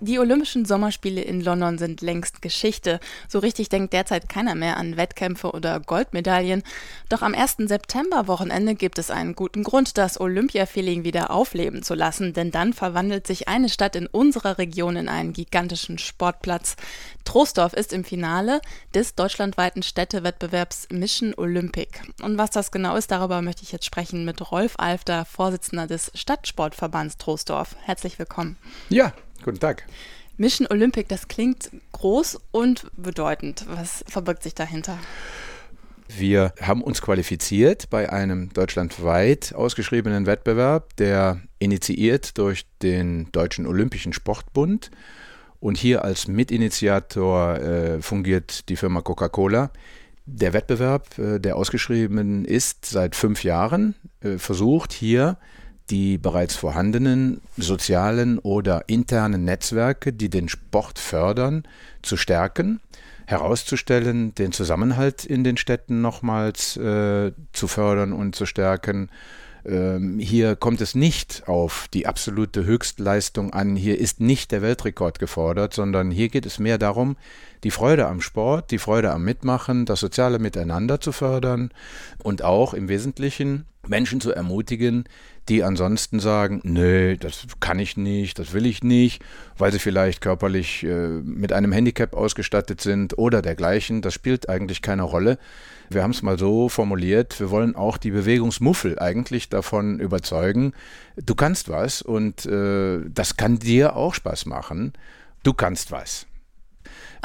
Die Olympischen Sommerspiele in London sind längst Geschichte. So richtig denkt derzeit keiner mehr an Wettkämpfe oder Goldmedaillen. Doch am 1. September-Wochenende gibt es einen guten Grund, das Olympia-Feeling wieder aufleben zu lassen, denn dann verwandelt sich eine Stadt in unserer Region in einen gigantischen Sportplatz. Troisdorf ist im Finale des deutschlandweiten Städtewettbewerbs Mission Olympic. Und was das genau ist, darüber möchte ich jetzt sprechen mit Rolf Alfter, Vorsitzender des Stadtsportverbands Troisdorf. Herzlich willkommen. Ja, Guten Tag. Mission Olympic, das klingt groß und bedeutend. Was verbirgt sich dahinter? Wir haben uns qualifiziert bei einem deutschlandweit ausgeschriebenen Wettbewerb, der initiiert durch den Deutschen Olympischen Sportbund. Und hier als Mitinitiator äh, fungiert die Firma Coca-Cola. Der Wettbewerb, äh, der ausgeschrieben ist seit fünf Jahren, äh, versucht hier die bereits vorhandenen sozialen oder internen Netzwerke, die den Sport fördern, zu stärken, herauszustellen, den Zusammenhalt in den Städten nochmals äh, zu fördern und zu stärken. Ähm, hier kommt es nicht auf die absolute Höchstleistung an, hier ist nicht der Weltrekord gefordert, sondern hier geht es mehr darum, die Freude am Sport, die Freude am Mitmachen, das soziale Miteinander zu fördern und auch im Wesentlichen Menschen zu ermutigen, die ansonsten sagen, nee, das kann ich nicht, das will ich nicht, weil sie vielleicht körperlich äh, mit einem Handicap ausgestattet sind oder dergleichen. Das spielt eigentlich keine Rolle. Wir haben es mal so formuliert, wir wollen auch die Bewegungsmuffel eigentlich davon überzeugen, du kannst was und äh, das kann dir auch Spaß machen. Du kannst was.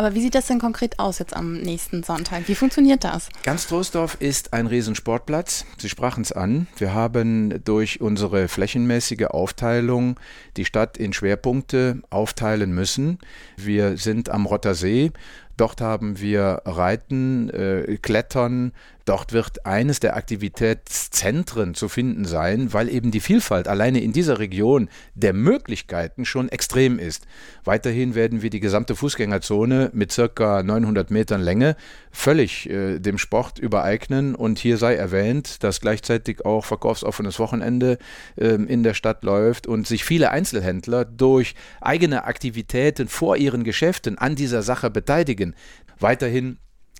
Aber wie sieht das denn konkret aus jetzt am nächsten Sonntag? Wie funktioniert das? Ganz Troisdorf ist ein Riesensportplatz. Sie sprachen es an. Wir haben durch unsere flächenmäßige Aufteilung die Stadt in Schwerpunkte aufteilen müssen. Wir sind am Rottersee. Dort haben wir Reiten, äh, Klettern, Dort wird eines der Aktivitätszentren zu finden sein, weil eben die Vielfalt alleine in dieser Region der Möglichkeiten schon extrem ist. Weiterhin werden wir die gesamte Fußgängerzone mit circa 900 Metern Länge völlig äh, dem Sport übereignen und hier sei erwähnt, dass gleichzeitig auch verkaufsoffenes Wochenende äh, in der Stadt läuft und sich viele Einzelhändler durch eigene Aktivitäten vor ihren Geschäften an dieser Sache beteiligen. Weiterhin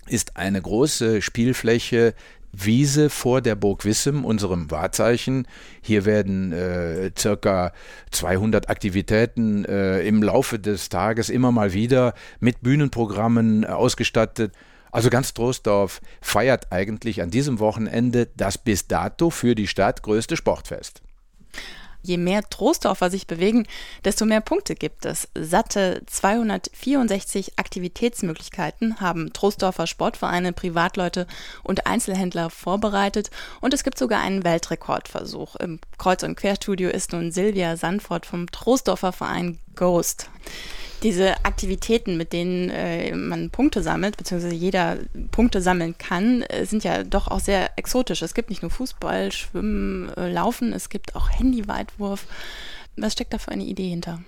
ist eine große Spielfläche Wiese vor der Burg Wissem, unserem Wahrzeichen. Hier werden äh, circa 200 Aktivitäten äh, im Laufe des Tages immer mal wieder mit Bühnenprogrammen äh, ausgestattet. Also ganz Trostdorf feiert eigentlich an diesem Wochenende das bis dato für die Stadt größte Sportfest. Je mehr Trostdorfer sich bewegen, desto mehr Punkte gibt es. Satte 264 Aktivitätsmöglichkeiten haben Trostdorfer Sportvereine, Privatleute und Einzelhändler vorbereitet und es gibt sogar einen Weltrekordversuch. Im Kreuz- und Querstudio ist nun Silvia Sandfort vom Trostdorfer Verein Ghost diese Aktivitäten, mit denen äh, man Punkte sammelt, beziehungsweise jeder Punkte sammeln kann, äh, sind ja doch auch sehr exotisch. Es gibt nicht nur Fußball, Schwimmen, äh, Laufen, es gibt auch Handyweitwurf. Was steckt da für eine Idee hinter?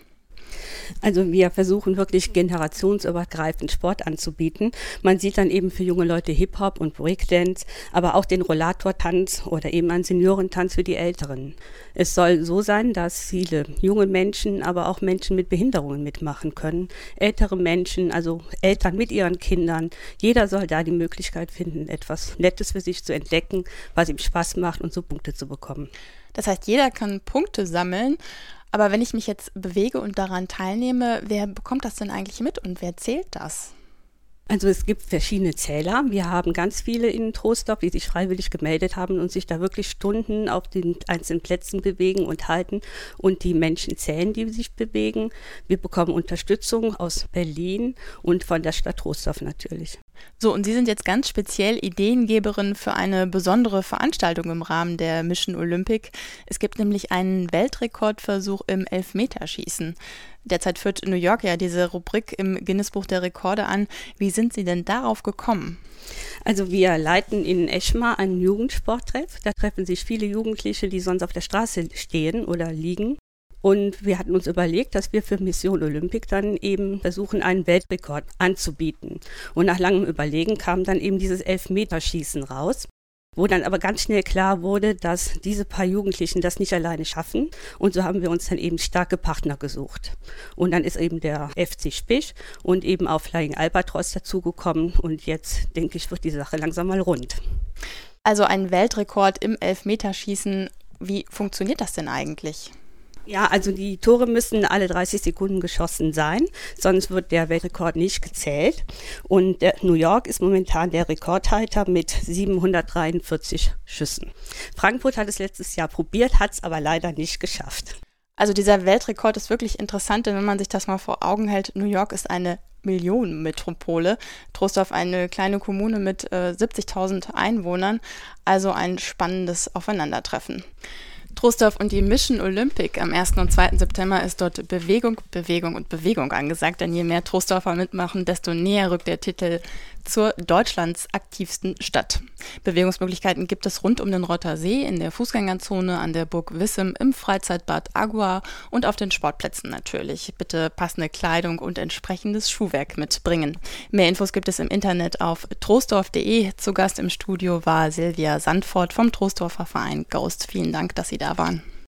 Also wir versuchen wirklich generationsübergreifend Sport anzubieten. Man sieht dann eben für junge Leute Hip-Hop und Breakdance, aber auch den Rollatortanz oder eben einen Seniorentanz für die Älteren. Es soll so sein, dass viele junge Menschen, aber auch Menschen mit Behinderungen mitmachen können. Ältere Menschen, also Eltern mit ihren Kindern. Jeder soll da die Möglichkeit finden, etwas Nettes für sich zu entdecken, was ihm Spaß macht und so Punkte zu bekommen. Das heißt, jeder kann Punkte sammeln, aber wenn ich mich jetzt bewege und daran teilnehme, wer bekommt das denn eigentlich mit und wer zählt das? Also es gibt verschiedene Zähler. Wir haben ganz viele in Trostorf, die sich freiwillig gemeldet haben und sich da wirklich Stunden auf den einzelnen Plätzen bewegen und halten und die Menschen zählen, die sich bewegen. Wir bekommen Unterstützung aus Berlin und von der Stadt Trostorf natürlich. So, und Sie sind jetzt ganz speziell Ideengeberin für eine besondere Veranstaltung im Rahmen der Mission Olympic. Es gibt nämlich einen Weltrekordversuch im Elfmeterschießen. Derzeit führt New York ja diese Rubrik im Guinnessbuch der Rekorde an. Wie sind Sie denn darauf gekommen? Also wir leiten in Eschmar einen Jugendsporttreff. Da treffen sich viele Jugendliche, die sonst auf der Straße stehen oder liegen Und wir hatten uns überlegt, dass wir für Mission Olympic dann eben versuchen, einen Weltrekord anzubieten. Und nach langem Überlegen kam dann eben dieses Elfmeterschießen raus wo dann aber ganz schnell klar wurde, dass diese paar Jugendlichen das nicht alleine schaffen. Und so haben wir uns dann eben starke Partner gesucht. Und dann ist eben der FC Spich und eben auch Flying Albatros dazugekommen. Und jetzt, denke ich, wird die Sache langsam mal rund. Also ein Weltrekord im Elfmeterschießen. Wie funktioniert das denn eigentlich? Ja, also die Tore müssen alle 30 Sekunden geschossen sein, sonst wird der Weltrekord nicht gezählt. Und New York ist momentan der Rekordhalter mit 743 Schüssen. Frankfurt hat es letztes Jahr probiert, hat es aber leider nicht geschafft. Also dieser Weltrekord ist wirklich interessant, denn wenn man sich das mal vor Augen hält, New York ist eine Millionenmetropole, Trostorf eine kleine Kommune mit äh, 70.000 Einwohnern, also ein spannendes Aufeinandertreffen. Trostorf und die Mission Olympic am 1. und 2. September ist dort Bewegung, Bewegung und Bewegung angesagt. Denn je mehr Trostorfer mitmachen, desto näher rückt der Titel zur Deutschlands aktivsten Stadt. Bewegungsmöglichkeiten gibt es rund um den Rotter See, in der Fußgängerzone, an der Burg Wissem, im Freizeitbad Agua und auf den Sportplätzen natürlich. Bitte passende Kleidung und entsprechendes Schuhwerk mitbringen. Mehr Infos gibt es im Internet auf trostorf.de. Zu Gast im Studio war Silvia Sandfort vom Trostorfer Verein Ghost. Vielen Dank, dass Sie da waren.